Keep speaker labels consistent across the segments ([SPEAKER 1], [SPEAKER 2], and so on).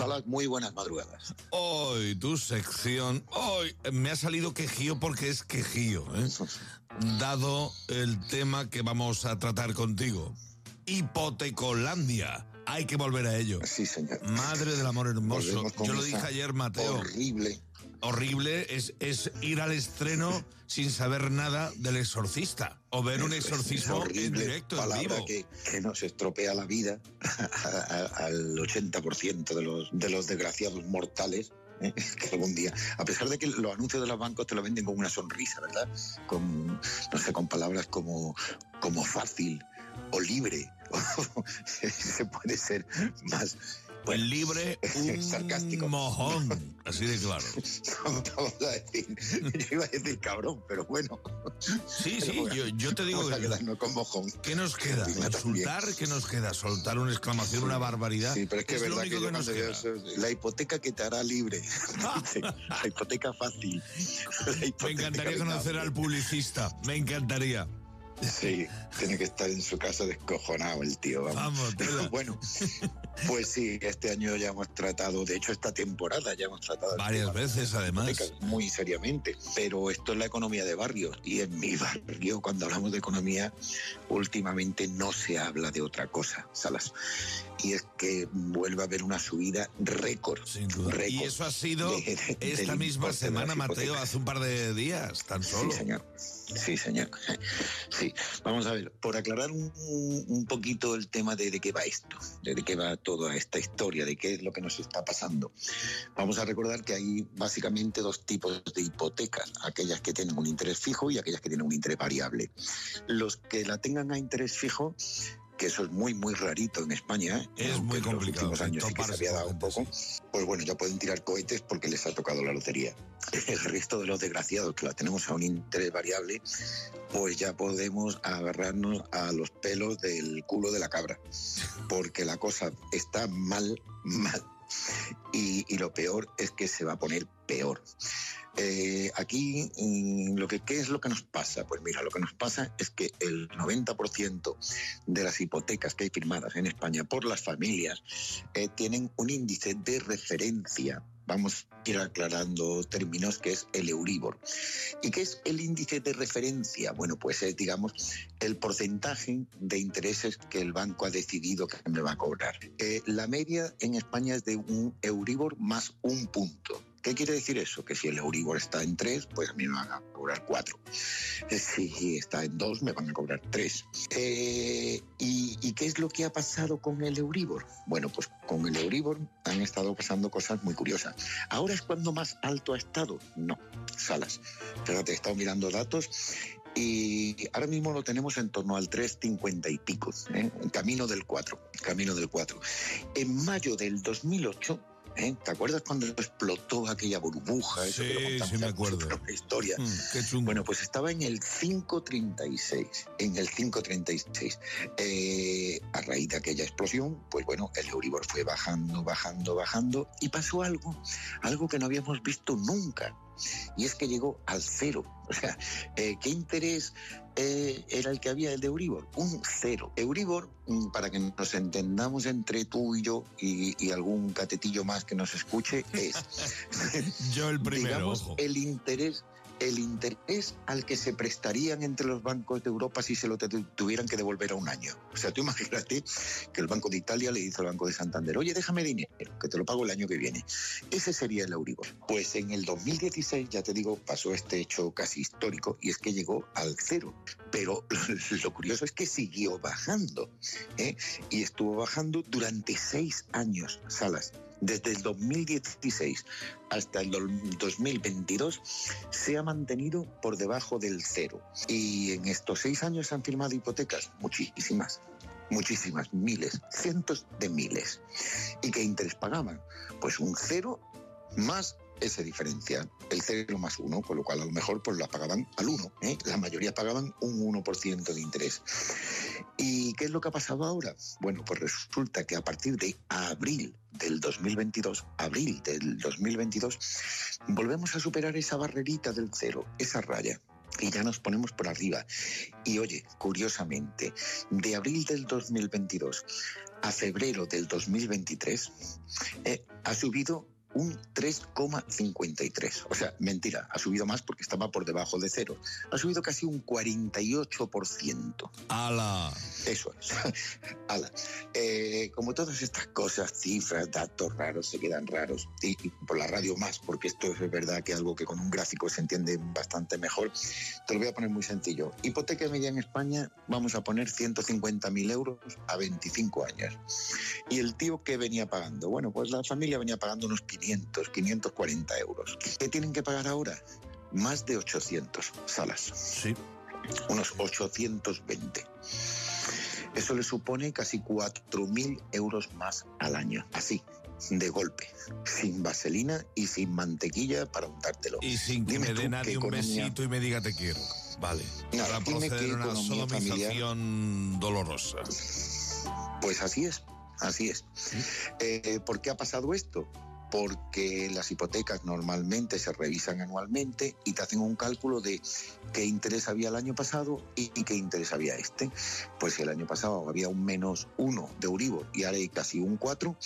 [SPEAKER 1] Salas, muy buenas madrugadas.
[SPEAKER 2] Hoy, tu sección. Hoy me ha salido quejío porque es quejío, ¿eh? Dado el tema que vamos a tratar contigo. Hipotecolandia. Hay que volver a ello.
[SPEAKER 1] Sí, señor.
[SPEAKER 2] Madre del amor hermoso. Yo lo dije ayer, Mateo.
[SPEAKER 1] Horrible.
[SPEAKER 2] Horrible es, es ir al estreno sin saber nada del exorcista. O ver un
[SPEAKER 1] Es-
[SPEAKER 2] exorcismo en directo, en vivo.
[SPEAKER 1] que, que nos estropea la vida a- a- al 80% de los, de los desgraciados mortales. ¿eh? Que algún día, a pesar de que los anuncios de los bancos te lo venden con una sonrisa, ¿verdad? Con, no sé, con palabras como, como fácil o libre. Se puede ser más.
[SPEAKER 2] Pues libre, un
[SPEAKER 1] Sarcástico.
[SPEAKER 2] mojón. Así de claro.
[SPEAKER 1] Vamos a decir, yo iba a decir cabrón, pero bueno.
[SPEAKER 2] Sí,
[SPEAKER 1] Pero
[SPEAKER 2] sí,
[SPEAKER 1] bueno,
[SPEAKER 2] yo, yo te digo
[SPEAKER 1] Vamos a
[SPEAKER 2] que.
[SPEAKER 1] quedarnos con mojón.
[SPEAKER 2] ¿Qué nos queda? ¿Insultar? ¿Qué nos queda? ¿Soltar una exclamación, una barbaridad?
[SPEAKER 1] Sí, pero es que es
[SPEAKER 2] lo
[SPEAKER 1] verdad
[SPEAKER 2] único
[SPEAKER 1] que,
[SPEAKER 2] nos queda.
[SPEAKER 1] la hipoteca que te hará libre. La hipoteca fácil. La
[SPEAKER 2] Me encantaría conocer al publicista. Me encantaría.
[SPEAKER 1] Sí, tiene que estar en su casa descojonado el tío. Vamos.
[SPEAKER 2] Vamos.
[SPEAKER 1] Bueno, pues sí, este año ya hemos tratado, de hecho esta temporada ya hemos tratado
[SPEAKER 2] Varias veces, además.
[SPEAKER 1] muy seriamente, pero esto es la economía de barrios y en mi barrio cuando hablamos de economía últimamente no se habla de otra cosa, Salas, y es que vuelve a haber una subida récord.
[SPEAKER 2] Sin duda.
[SPEAKER 1] récord
[SPEAKER 2] Y eso ha sido
[SPEAKER 1] de- de-
[SPEAKER 2] esta misma semana, Mateo, hace un par de días, tan solo.
[SPEAKER 1] Sí, señor. Sí, señor. Sí. Vamos a ver, por aclarar un, un poquito el tema de, de qué va esto, de, de qué va toda esta historia, de qué es lo que nos está pasando. Vamos a recordar que hay básicamente dos tipos de hipotecas, aquellas que tienen un interés fijo y aquellas que tienen un interés variable. Los que la tengan a interés fijo que eso es muy, muy rarito en España.
[SPEAKER 2] Es muy
[SPEAKER 1] en
[SPEAKER 2] complicado,
[SPEAKER 1] Los últimos años sí que se había dado un poco. Pues bueno, ya pueden tirar cohetes porque les ha tocado la lotería. El resto de los desgraciados que la tenemos a un interés variable, pues ya podemos agarrarnos a los pelos del culo de la cabra. Porque la cosa está mal, mal. Y, y lo peor es que se va a poner peor. Eh, aquí, mm, lo que, ¿qué es lo que nos pasa? Pues mira, lo que nos pasa es que el 90% de las hipotecas que hay firmadas en España por las familias eh, tienen un índice de referencia. Vamos a ir aclarando términos que es el Euribor. ¿Y qué es el índice de referencia? Bueno, pues es, digamos, el porcentaje de intereses que el banco ha decidido que me va a cobrar. Eh, la media en España es de un Euribor más un punto. ¿Qué quiere decir eso? Que si el Euribor está en 3, pues a mí me van a cobrar 4. Si está en 2, me van a cobrar 3. Eh, ¿y, ¿Y qué es lo que ha pasado con el Euribor? Bueno, pues con el Euribor han estado pasando cosas muy curiosas. ¿Ahora es cuando más alto ha estado? No, Salas. Fíjate, he estado mirando datos y ahora mismo lo tenemos en torno al 3,50 y pico, ¿eh? camino del 4, camino del 4. En mayo del 2008, ¿eh? ¿te acuerdas cuando explotó aquella burbuja? Eso que lo
[SPEAKER 2] Sí, sí me acuerdo.
[SPEAKER 1] historia.
[SPEAKER 2] Mm, qué chungo.
[SPEAKER 1] Bueno, pues estaba en el 536, en el 536. Eh, a raíz de aquella explosión, pues bueno, el Euribor fue bajando, bajando, bajando y pasó algo, algo que no habíamos visto nunca. Y es que llegó al cero. O sea, eh, ¿qué interés eh, era el que había el de Euribor? Un cero. Euribor, mm, para que nos entendamos entre tú y yo y, y algún catetillo más que nos escuche, es
[SPEAKER 2] Yo el primero,
[SPEAKER 1] digamos,
[SPEAKER 2] ojo.
[SPEAKER 1] el interés el interés al que se prestarían entre los bancos de Europa si se lo tuvieran que devolver a un año. O sea, tú imagínate que el Banco de Italia le dice al Banco de Santander, oye, déjame dinero, que te lo pago el año que viene. Ese sería el Euribor. Pues en el 2016, ya te digo, pasó este hecho casi histórico y es que llegó al cero. Pero lo curioso es que siguió bajando. ¿eh? Y estuvo bajando durante seis años, Salas. Desde el 2016 hasta el do- 2022 se ha mantenido por debajo del cero. Y en estos seis años se han firmado hipotecas, muchísimas, muchísimas, miles, cientos de miles. ¿Y qué interés pagaban? Pues un cero más ese diferencial, el cero más uno, con lo cual a lo mejor pues la pagaban al uno, ¿eh? la mayoría pagaban un 1% de interés. ¿Y qué es lo que ha pasado ahora? Bueno, pues resulta que a partir de abril del 2022, abril del 2022, volvemos a superar esa barrerita del cero, esa raya. y ya nos ponemos por arriba. Y oye, curiosamente, de abril del 2022 a febrero del 2023 eh, ha subido un 3,53. O sea, mentira, ha subido más porque estaba por debajo de cero. Ha subido casi un 48%.
[SPEAKER 2] ¡Hala!
[SPEAKER 1] Eso es. ¡Hala! Eh, como todas estas cosas, cifras, datos raros, se quedan raros. Y, por la radio más, porque esto es verdad que algo que con un gráfico se entiende bastante mejor. Te lo voy a poner muy sencillo. Hipoteca media en España, vamos a poner 150.000 euros a 25 años. ¿Y el tío que venía pagando? Bueno, pues la familia venía pagando unos 500, 540 euros. ¿Qué tienen que pagar ahora? Más de 800 salas.
[SPEAKER 2] Sí.
[SPEAKER 1] Unos 820. Eso le supone casi 4.000 euros más al año. Así, de golpe, sin vaselina y sin mantequilla para untártelo.
[SPEAKER 2] Y sin que me dé nadie un besito y me diga te quiero. Vale. para proceder a una sodomización dolorosa.
[SPEAKER 1] Pues así es, así es. Eh, ¿Por qué ha pasado esto? Porque las hipotecas normalmente se revisan anualmente y te hacen un cálculo de qué interés había el año pasado y qué interés había este. Pues si el año pasado había un menos uno de Euribor y ahora hay casi un 4,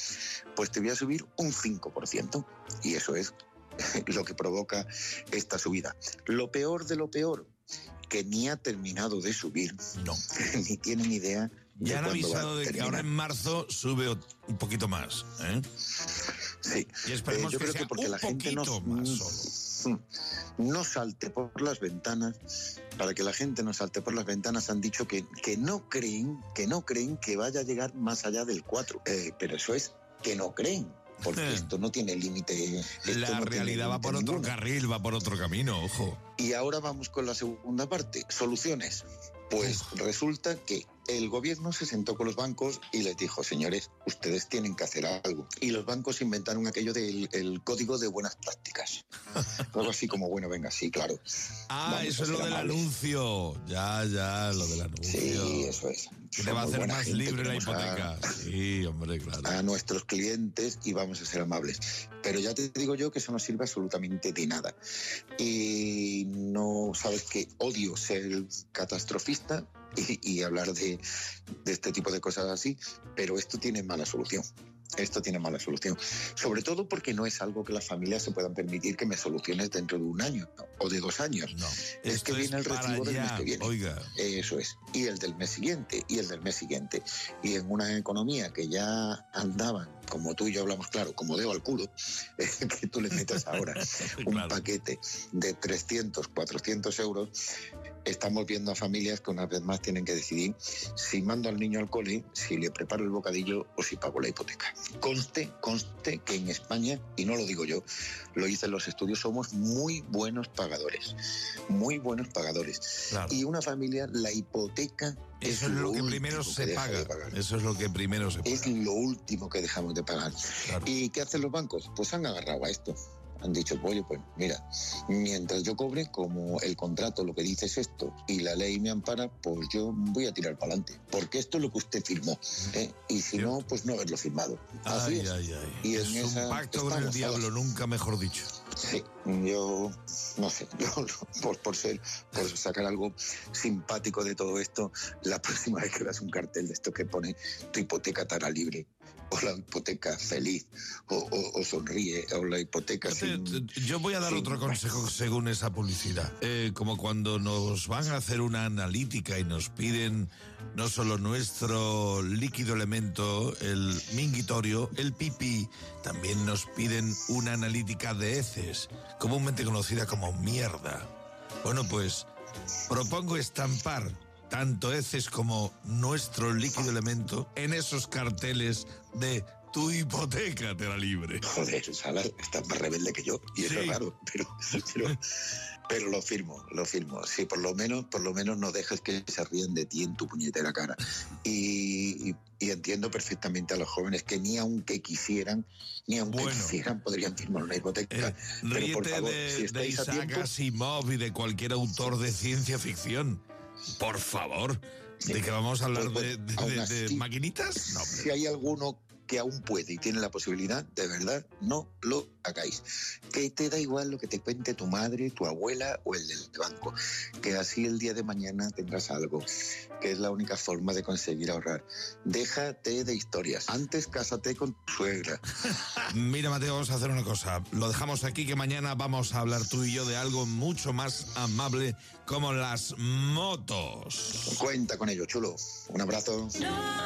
[SPEAKER 1] pues te voy a subir un 5%. Y eso es lo que provoca esta subida. Lo peor de lo peor, que ni ha terminado de subir,
[SPEAKER 2] no.
[SPEAKER 1] ni tienen idea.
[SPEAKER 2] Ya han avisado de que ahora en marzo sube un poquito más. ¿eh?
[SPEAKER 1] Sí.
[SPEAKER 2] Y esperemos eh, yo que creo que porque la gente no, mm,
[SPEAKER 1] no salte por las ventanas, para que la gente no salte por las ventanas, han dicho que, que no creen, que no creen que vaya a llegar más allá del 4. Eh, pero eso es que no creen porque esto no tiene límite.
[SPEAKER 2] La realidad va por otro carril, va por otro camino, ojo.
[SPEAKER 1] Y ahora vamos con la segunda parte, soluciones. Pues resulta que el gobierno se sentó con los bancos y les dijo, señores, ustedes tienen que hacer algo. Y los bancos inventaron aquello del código de buenas prácticas. Algo así como, bueno, venga, sí, claro.
[SPEAKER 2] Ah, eso es lo del anuncio. Ya, ya, lo del anuncio.
[SPEAKER 1] Sí, eso es.
[SPEAKER 2] Que te va a hacer más libre la hipoteca. sí, hombre, claro.
[SPEAKER 1] A nuestros clientes y vamos a ser amables. Pero ya te digo yo que eso no sirve absolutamente de nada. Y no sabes que odio ser catastrofista, y, hablar de, de este tipo de cosas así, pero esto tiene mala solución esto tiene mala solución. Sobre todo porque no es algo que las familias se puedan permitir que me soluciones dentro de un año o de dos años.
[SPEAKER 2] No,
[SPEAKER 1] es que viene el recibo del mes que viene.
[SPEAKER 2] Oiga.
[SPEAKER 1] Eso es. Y el del mes siguiente, y el del mes siguiente. Y en una economía que ya andaban, como tú y yo hablamos claro, como dedo al culo, que tú le metas ahora un paquete de 300, 400 euros, estamos viendo a familias que una vez más tienen que decidir si mando al niño al cole, si le preparo el bocadillo o si pago la hipoteca. Conste, conste que en España, y no lo digo yo, lo dicen los estudios, somos muy buenos pagadores, muy buenos pagadores. Y una familia, la hipoteca
[SPEAKER 2] eso es, lo, que primero se paga. Eso es lo que primero se paga.
[SPEAKER 1] Es lo último que dejamos de pagar. ¿Y qué hacen los bancos? Pues han agarrado a esto han dicho, oye, pues mira, mientras yo cobre, como el contrato lo que dice es esto y la ley me ampara, pues yo voy a tirar para adelante, porque esto es lo que usted firmó, ¿eh? y si no, pues no haberlo firmado.
[SPEAKER 2] Así es. Y es un pacto con el diablo, nunca mejor dicho.
[SPEAKER 1] Sí, yo no sé, yo por, por ser, por sacar algo simpático de todo esto, la próxima vez que veas un cartel de esto que pone tu hipoteca estará libre, o la hipoteca feliz, o, sonríe, o la hipoteca
[SPEAKER 2] Yo voy a dar otro consejo según esa publicidad. Eh, como cuando nos van a hacer una analítica y nos piden no solo nuestro líquido elemento, el minguitorio, el pipí, también nos piden una analítica de heces, comúnmente conocida como mierda. Bueno, pues propongo estampar tanto heces como nuestro líquido elemento en esos carteles de tu hipoteca te la libre.
[SPEAKER 1] Joder, Sala está más rebelde que yo y eso es raro, pero, pero, pero, lo firmo, lo firmo. Sí, por lo menos, por lo menos no dejes que se ríen de ti en tu puñetera cara. Y, y, entiendo perfectamente a los jóvenes que ni aunque quisieran, ni aunque quisieran, podrían firmar una hipoteca.
[SPEAKER 2] Eh, pero por favor, de, si de Isaac Asimov y de cualquier autor de ciencia ficción. Por favor. ¿De que vamos a hablar pues, de, maquinitas?
[SPEAKER 1] si hay alguno que aún puede y tiene la posibilidad, de verdad, no lo hagáis. Que te da igual lo que te cuente tu madre, tu abuela o el del banco. Que así el día de mañana tendrás algo, que es la única forma de conseguir ahorrar. Déjate de historias. Antes cásate con tu suegra.
[SPEAKER 2] Mira, Mateo, vamos a hacer una cosa. Lo dejamos aquí que mañana vamos a hablar tú y yo de algo mucho más amable como las motos.
[SPEAKER 1] Cuenta con ello, chulo. Un abrazo.